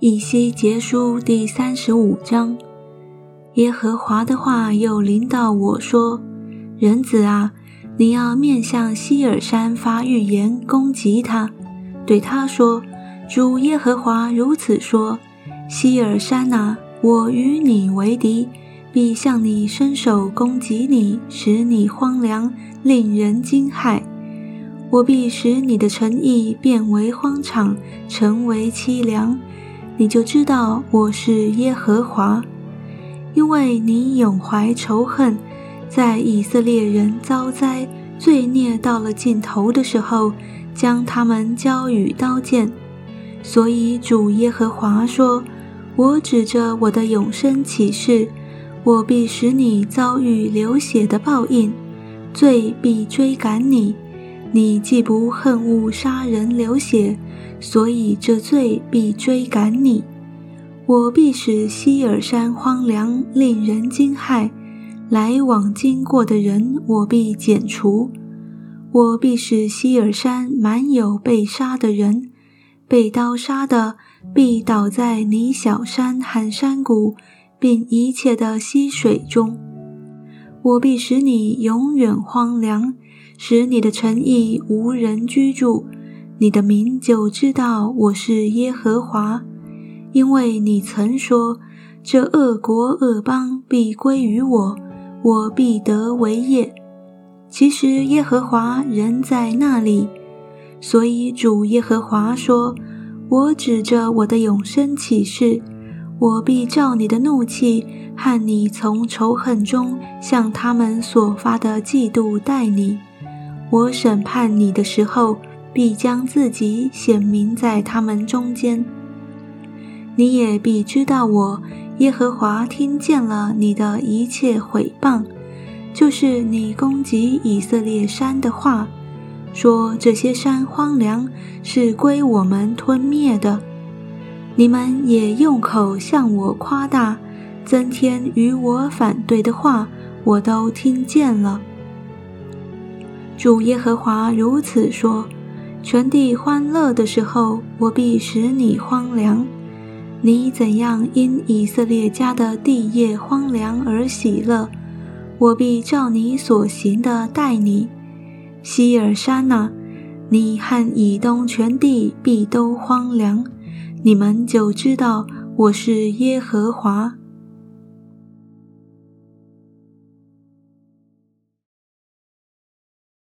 以西结书第三十五章，耶和华的话又临到我说：“人子啊，你要面向希尔山发预言，攻击他，对他说：主耶和华如此说：希尔山啊，我与你为敌，必向你伸手攻击你，使你荒凉，令人惊骇。我必使你的诚意变为荒场，成为凄凉。”你就知道我是耶和华，因为你永怀仇恨，在以色列人遭灾罪孽到了尽头的时候，将他们交与刀剑。所以主耶和华说：“我指着我的永生起誓，我必使你遭遇流血的报应，罪必追赶你。你既不恨恶杀人流血。”所以这罪必追赶你，我必使希尔山荒凉，令人惊骇；来往经过的人，我必剪除。我必使希尔山满有被杀的人，被刀杀的必倒在你小山和山谷，并一切的溪水中。我必使你永远荒凉，使你的城邑无人居住。你的名就知道我是耶和华，因为你曾说：“这恶国恶邦必归于我，我必得为业。”其实耶和华仍在那里，所以主耶和华说：“我指着我的永生起誓，我必照你的怒气和你从仇恨中向他们所发的嫉妒待你。我审判你的时候。”必将自己显明在他们中间，你也必知道我耶和华听见了你的一切毁谤，就是你攻击以色列山的话，说这些山荒凉，是归我们吞灭的。你们也用口向我夸大，增添与我反对的话，我都听见了。主耶和华如此说。全地欢乐的时候，我必使你荒凉。你怎样因以色列家的地业荒凉而喜乐，我必照你所行的待你。希尔山呐，你和以东全地必都荒凉，你们就知道我是耶和华。